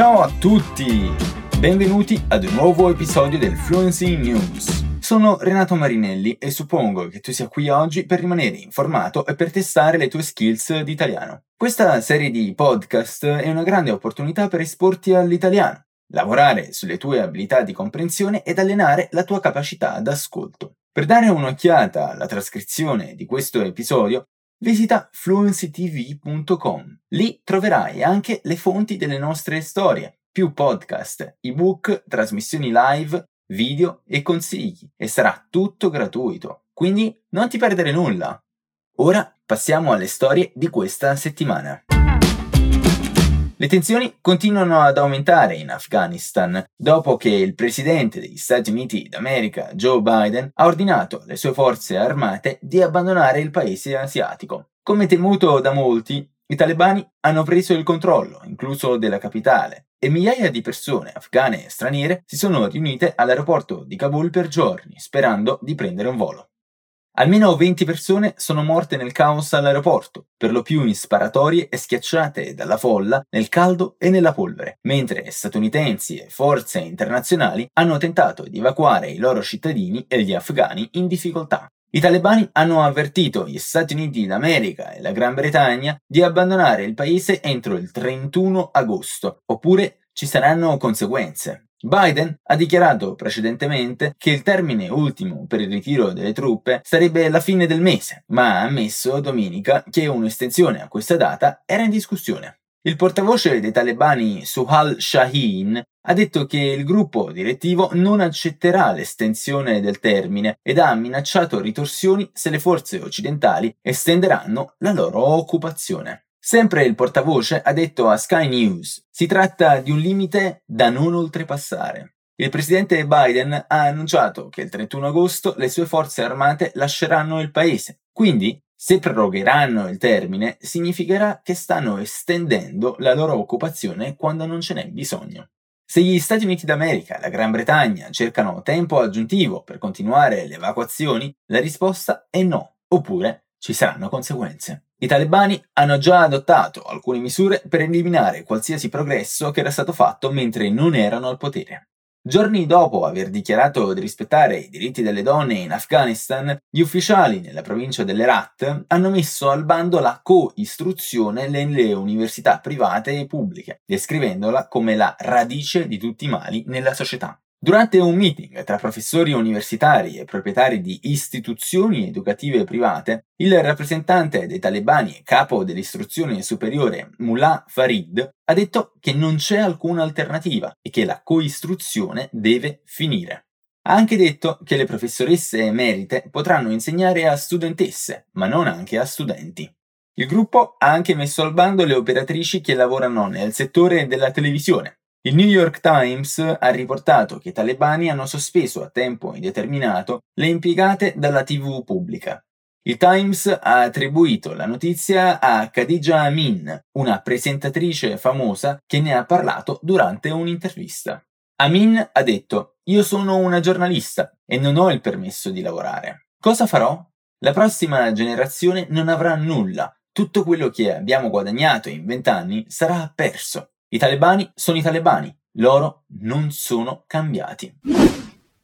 Ciao a tutti! Benvenuti ad un nuovo episodio del Fluency News. Sono Renato Marinelli e suppongo che tu sia qui oggi per rimanere informato e per testare le tue skills di italiano. Questa serie di podcast è una grande opportunità per esporti all'italiano, lavorare sulle tue abilità di comprensione ed allenare la tua capacità d'ascolto. Per dare un'occhiata alla trascrizione di questo episodio, visita fluencytv.com. Lì troverai anche le fonti delle nostre storie, più podcast, ebook, trasmissioni live, video e consigli e sarà tutto gratuito. Quindi non ti perdere nulla. Ora passiamo alle storie di questa settimana. Le tensioni continuano ad aumentare in Afghanistan dopo che il presidente degli Stati Uniti d'America, Joe Biden, ha ordinato alle sue forze armate di abbandonare il paese asiatico. Come temuto da molti, i talebani hanno preso il controllo, incluso della capitale, e migliaia di persone afghane e straniere si sono riunite all'aeroporto di Kabul per giorni, sperando di prendere un volo. Almeno 20 persone sono morte nel caos all'aeroporto, per lo più in sparatorie e schiacciate dalla folla nel caldo e nella polvere, mentre statunitensi e forze internazionali hanno tentato di evacuare i loro cittadini e gli afghani in difficoltà. I talebani hanno avvertito gli Stati Uniti d'America e la Gran Bretagna di abbandonare il paese entro il 31 agosto, oppure ci saranno conseguenze. Biden ha dichiarato precedentemente che il termine ultimo per il ritiro delle truppe sarebbe la fine del mese, ma ha ammesso domenica che un'estensione a questa data era in discussione. Il portavoce dei talebani Suhal Shaheen ha detto che il gruppo direttivo non accetterà l'estensione del termine ed ha minacciato ritorsioni se le forze occidentali estenderanno la loro occupazione. Sempre il portavoce ha detto a Sky News, si tratta di un limite da non oltrepassare. Il presidente Biden ha annunciato che il 31 agosto le sue forze armate lasceranno il paese, quindi se prorogheranno il termine significherà che stanno estendendo la loro occupazione quando non ce n'è bisogno. Se gli Stati Uniti d'America e la Gran Bretagna cercano tempo aggiuntivo per continuare le evacuazioni, la risposta è no, oppure ci saranno conseguenze. I talebani hanno già adottato alcune misure per eliminare qualsiasi progresso che era stato fatto mentre non erano al potere. Giorni dopo aver dichiarato di rispettare i diritti delle donne in Afghanistan, gli ufficiali nella provincia dell'Herat hanno messo al bando la co-istruzione nelle università private e pubbliche, descrivendola come la radice di tutti i mali nella società. Durante un meeting tra professori universitari e proprietari di istituzioni educative private, il rappresentante dei talebani e capo dell'istruzione superiore Mullah Farid ha detto che non c'è alcuna alternativa e che la coistruzione deve finire. Ha anche detto che le professoresse emerite potranno insegnare a studentesse, ma non anche a studenti. Il gruppo ha anche messo al bando le operatrici che lavorano nel settore della televisione, il New York Times ha riportato che i talebani hanno sospeso a tempo indeterminato le impiegate dalla TV pubblica. Il Times ha attribuito la notizia a Khadija Amin, una presentatrice famosa che ne ha parlato durante un'intervista. Amin ha detto: Io sono una giornalista e non ho il permesso di lavorare. Cosa farò? La prossima generazione non avrà nulla. Tutto quello che abbiamo guadagnato in vent'anni sarà perso. I talebani sono i talebani, loro non sono cambiati.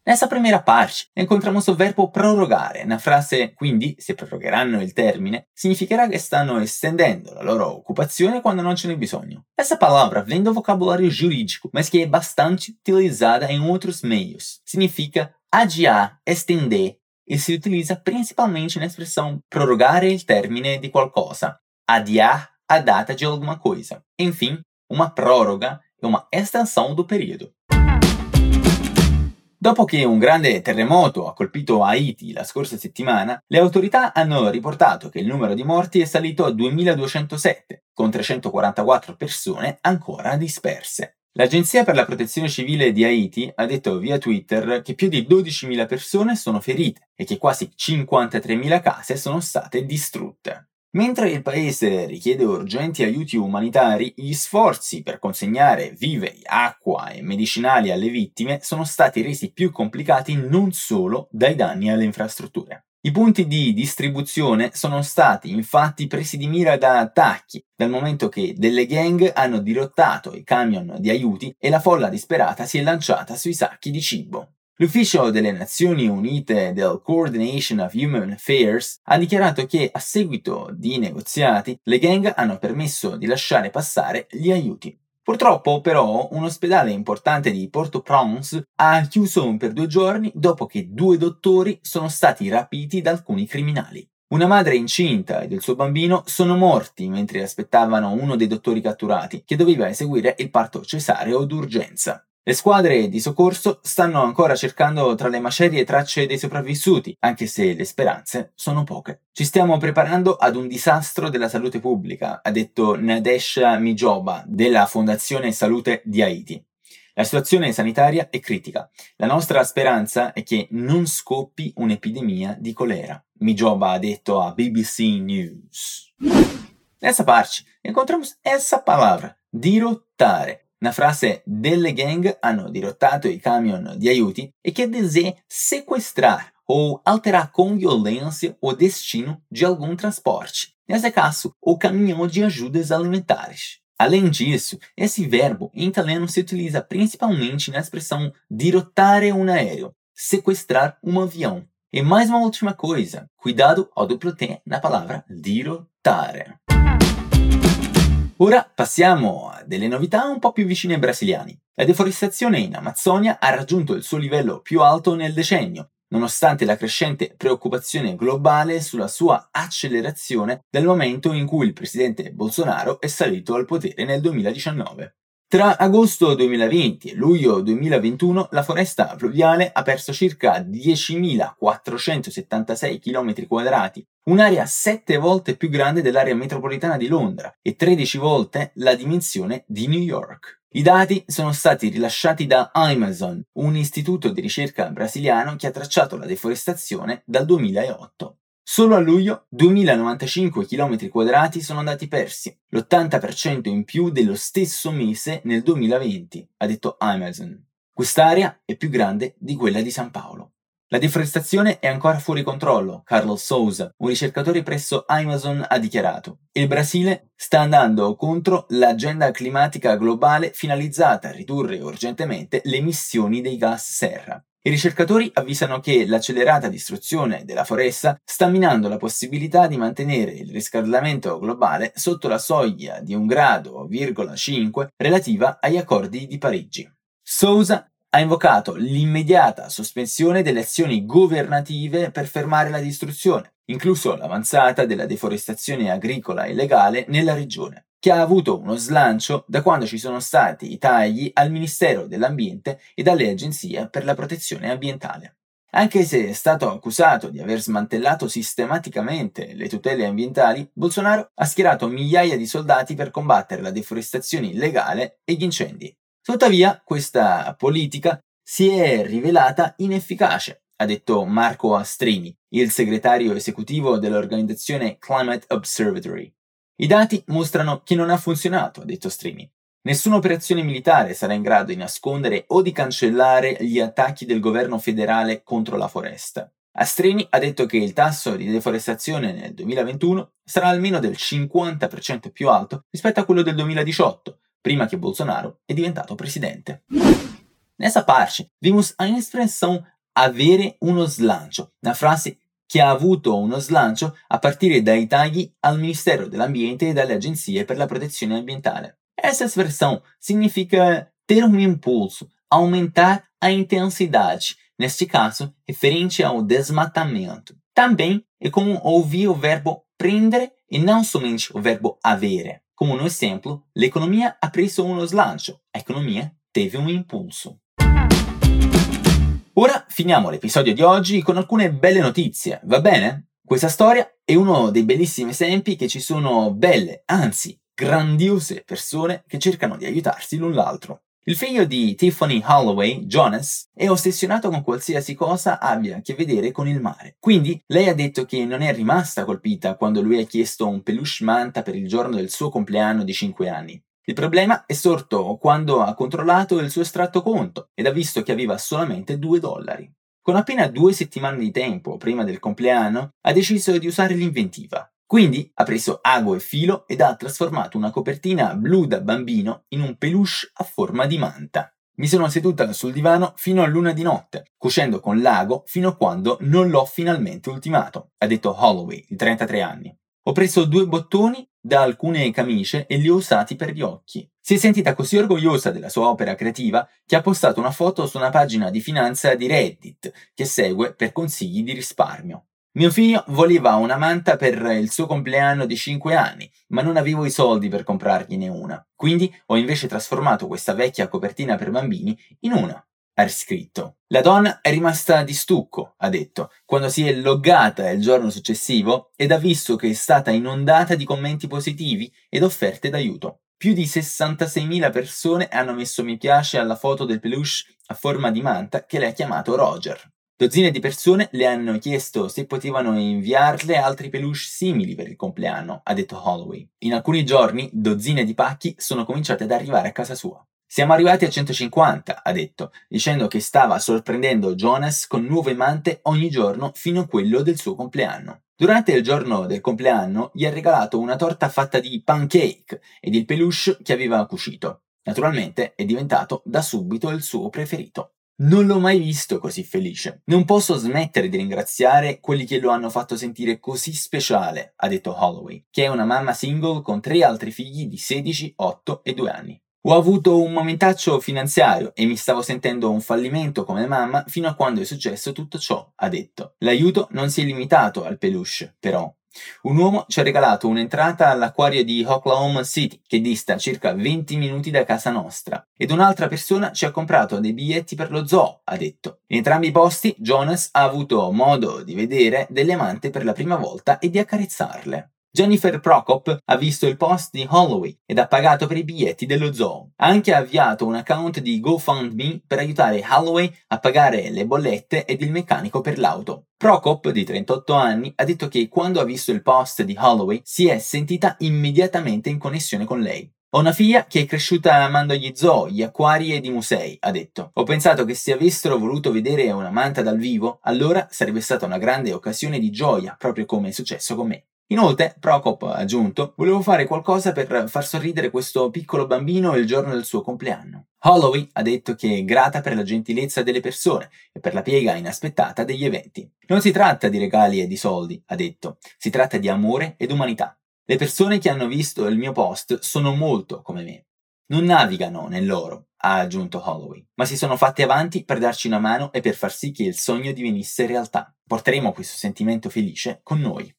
Nessa primeira parte, encontramos o verbo prorogare, na frase quindi, se prorogheranno il termine, significherà che stanno estendendo la loro occupazione quando non ce n'è bisogno. Essa palavra vem do vocabulário jurídico, mas que é bastante utilizada em outros meios. Significa adiar, estender, e se utilizza principalmente na expressão prorogare il termine di qualcosa, adiar a data de alguma coisa. Enfim, uma proroga e uma estensione do periodo. Dopo che un grande terremoto ha colpito Haiti la scorsa settimana, le autorità hanno riportato che il numero di morti è salito a 2207, con 344 persone ancora disperse. L'Agenzia per la Protezione Civile di Haiti ha detto via Twitter che più di 12.000 persone sono ferite e che quasi 53.000 case sono state distrutte. Mentre il paese richiede urgenti aiuti umanitari, gli sforzi per consegnare viveri, acqua e medicinali alle vittime sono stati resi più complicati non solo dai danni alle infrastrutture. I punti di distribuzione sono stati infatti presi di mira da attacchi, dal momento che delle gang hanno dirottato i camion di aiuti e la folla disperata si è lanciata sui sacchi di cibo. L'ufficio delle Nazioni Unite del Coordination of Human Affairs ha dichiarato che a seguito di negoziati le gang hanno permesso di lasciare passare gli aiuti. Purtroppo, però, un ospedale importante di Port-au-Prince ha chiuso per due giorni dopo che due dottori sono stati rapiti da alcuni criminali. Una madre incinta ed il suo bambino sono morti mentre aspettavano uno dei dottori catturati, che doveva eseguire il parto cesareo d'urgenza. Le squadre di soccorso stanno ancora cercando tra le macerie tracce dei sopravvissuti, anche se le speranze sono poche. Ci stiamo preparando ad un disastro della salute pubblica, ha detto Nadesha Mijoba della Fondazione Salute di Haiti. La situazione sanitaria è critica. La nostra speranza è che non scoppi un'epidemia di colera. Mijoba ha detto a BBC News. Nessa parte, encontramos essa palavra, dirottare una frase delle gang hanno dirottato i camion di aiuti e quer dizer sequestrar ou alterar com violência o destino de algum transporte, nesse caso, o caminhão de ajudas alimentares. Além disso, esse verbo em italiano se utiliza principalmente na expressão dirottare un aereo, sequestrar um avião. E mais uma última coisa, cuidado ao duplo T na palavra dirottare. Ora passiamo a delle novità un po' più vicine ai brasiliani. La deforestazione in Amazzonia ha raggiunto il suo livello più alto nel decennio, nonostante la crescente preoccupazione globale sulla sua accelerazione dal momento in cui il presidente Bolsonaro è salito al potere nel 2019. Tra agosto 2020 e luglio 2021 la foresta pluviale ha perso circa 10.476 km quadrati, un'area 7 volte più grande dell'area metropolitana di Londra e 13 volte la dimensione di New York. I dati sono stati rilasciati da Amazon, un istituto di ricerca brasiliano che ha tracciato la deforestazione dal 2008. Solo a luglio 2095 km quadrati sono andati persi, l'80% in più dello stesso mese nel 2020, ha detto Amazon. Quest'area è più grande di quella di San Paolo. La deforestazione è ancora fuori controllo, Carlos Souza, un ricercatore presso Amazon, ha dichiarato. Il Brasile sta andando contro l'agenda climatica globale finalizzata a ridurre urgentemente le emissioni dei gas serra. I ricercatori avvisano che l'accelerata distruzione della foresta sta minando la possibilità di mantenere il riscaldamento globale sotto la soglia di un grado, 5 relativa agli accordi di Parigi. Sousa ha invocato l'immediata sospensione delle azioni governative per fermare la distruzione, incluso l'avanzata della deforestazione agricola illegale nella regione che ha avuto uno slancio da quando ci sono stati i tagli al Ministero dell'Ambiente e dalle agenzie per la protezione ambientale. Anche se è stato accusato di aver smantellato sistematicamente le tutele ambientali, Bolsonaro ha schierato migliaia di soldati per combattere la deforestazione illegale e gli incendi. Tuttavia, questa politica si è rivelata inefficace, ha detto Marco Astrini, il segretario esecutivo dell'organizzazione Climate Observatory. I dati mostrano che non ha funzionato, ha detto Strini. Nessuna operazione militare sarà in grado di nascondere o di cancellare gli attacchi del governo federale contro la foresta. Astrini ha detto che il tasso di deforestazione nel 2021 sarà almeno del 50% più alto rispetto a quello del 2018, prima che Bolsonaro è diventato presidente. Nessa parte, vimos a expressão avere uno slancio, una frase che ha avuto uno slancio a partire dai tagli al Ministero dell'Ambiente e dalle agenzie per la protezione ambientale. Essa expressão significa ter um impulso, aumentar a intensidade, neste caso, referente ao desmatamento. Também é comum ouvir o verbo prendere e não somente o verbo avere. Como no exemplo, l'economia ha preso uno slancio, a economia teve um impulso. Ora finiamo l'episodio di oggi con alcune belle notizie, va bene? Questa storia è uno dei bellissimi esempi che ci sono belle, anzi grandiose persone che cercano di aiutarsi l'un l'altro. Il figlio di Tiffany Holloway, Jonas, è ossessionato con qualsiasi cosa abbia a che vedere con il mare. Quindi lei ha detto che non è rimasta colpita quando lui ha chiesto un peluche manta per il giorno del suo compleanno di 5 anni. Il problema è sorto quando ha controllato il suo estratto conto ed ha visto che aveva solamente 2 dollari. con appena due settimane di tempo prima del compleanno, ha deciso di usare l'inventiva. Quindi ha preso ago e filo ed ha trasformato una copertina blu da bambino in un peluche a forma di manta. Mi sono seduta sul divano fino a luna di notte, cucendo con l'ago fino a quando non l'ho finalmente ultimato, ha detto Holloway, di 33 anni. Ho preso due bottoni da alcune camicie e li ho usati per gli occhi. Si è sentita così orgogliosa della sua opera creativa che ha postato una foto su una pagina di finanza di Reddit che segue per consigli di risparmio. Mio figlio voleva una manta per il suo compleanno di 5 anni, ma non avevo i soldi per comprargliene una. Quindi ho invece trasformato questa vecchia copertina per bambini in una ha scritto. La donna è rimasta di stucco, ha detto, quando si è loggata il giorno successivo ed ha visto che è stata inondata di commenti positivi ed offerte d'aiuto. Più di 66.000 persone hanno messo mi piace alla foto del peluche a forma di manta che lei ha chiamato Roger. Dozzine di persone le hanno chiesto se potevano inviarle altri peluche simili per il compleanno, ha detto Holloway. In alcuni giorni dozzine di pacchi sono cominciate ad arrivare a casa sua. Siamo arrivati a 150, ha detto, dicendo che stava sorprendendo Jonas con nuove mante ogni giorno fino a quello del suo compleanno. Durante il giorno del compleanno gli ha regalato una torta fatta di pancake ed il peluche che aveva cucito. Naturalmente è diventato da subito il suo preferito. Non l'ho mai visto così felice. Non posso smettere di ringraziare quelli che lo hanno fatto sentire così speciale, ha detto Holloway, che è una mamma single con tre altri figli di 16, 8 e 2 anni. Ho avuto un momentaccio finanziario e mi stavo sentendo un fallimento come mamma fino a quando è successo tutto ciò, ha detto. L'aiuto non si è limitato al peluche, però. Un uomo ci ha regalato un'entrata all'acquario di Oklahoma City, che dista circa 20 minuti da casa nostra, ed un'altra persona ci ha comprato dei biglietti per lo zoo, ha detto. In entrambi i posti Jonas ha avuto modo di vedere delle mante per la prima volta e di accarezzarle. Jennifer Prokop ha visto il post di Holloway ed ha pagato per i biglietti dello zoo. Ha anche avviato un account di GoFundMe per aiutare Holloway a pagare le bollette ed il meccanico per l'auto. Prokop, di 38 anni, ha detto che quando ha visto il post di Holloway si è sentita immediatamente in connessione con lei. Ho una figlia che è cresciuta amando gli zoo, gli acquari ed i musei, ha detto. Ho pensato che se avessero voluto vedere una manta dal vivo, allora sarebbe stata una grande occasione di gioia, proprio come è successo con me. Inoltre, Procop ha aggiunto, volevo fare qualcosa per far sorridere questo piccolo bambino il giorno del suo compleanno. Holloway ha detto che è grata per la gentilezza delle persone e per la piega inaspettata degli eventi. Non si tratta di regali e di soldi, ha detto, si tratta di amore ed umanità. Le persone che hanno visto il mio post sono molto come me. Non navigano nell'oro, ha aggiunto Holloway, ma si sono fatte avanti per darci una mano e per far sì che il sogno divenisse realtà. Porteremo questo sentimento felice con noi.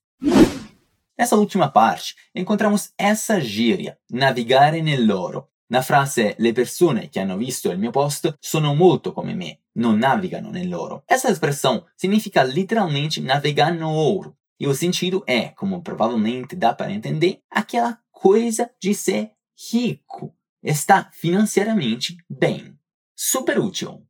Nessa última parte, encontramos essa gíria, navigare nell'oro. Na frase le persone che hanno visto il mio post sono molto come me, non navigano nell'oro. Essa expressão significa literalmente navegar no ouro. E o sentido é, como provavelmente dá para entender, aquela coisa de ser rico, estar finanziariamente bem. Super útil.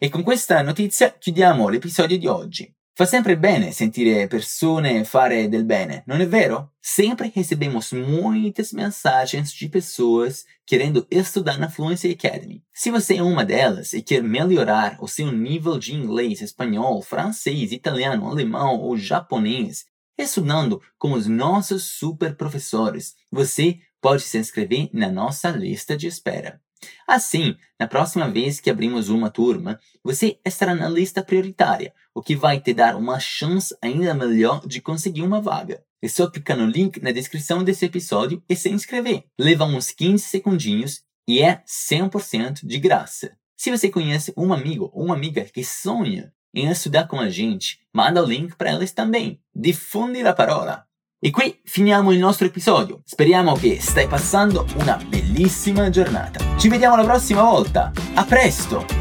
E con questa notizia chiudiamo l'episodio di oggi. Fa sempre bene sentire persone fare del bene, não é vero? Sempre recebemos muitas mensagens de pessoas querendo estudar na Fluency Academy. Se você é uma delas e quer melhorar o seu nível de inglês, espanhol, francês, italiano, alemão ou japonês, estudando com os nossos super professores, você pode se inscrever na nossa lista de espera. Assim, na próxima vez que abrimos uma turma, você estará na lista prioritária, o que vai te dar uma chance ainda melhor de conseguir uma vaga. É só clicar no link na descrição desse episódio e se inscrever. Leva uns 15 segundinhos e é 100% de graça. Se você conhece um amigo ou uma amiga que sonha em estudar com a gente, manda o link para eles também. Difundi la parola. E qui finiamo il nostro episodio. Speriamo che stai passando una bellissima giornata. Ci vediamo la prossima volta. A presto!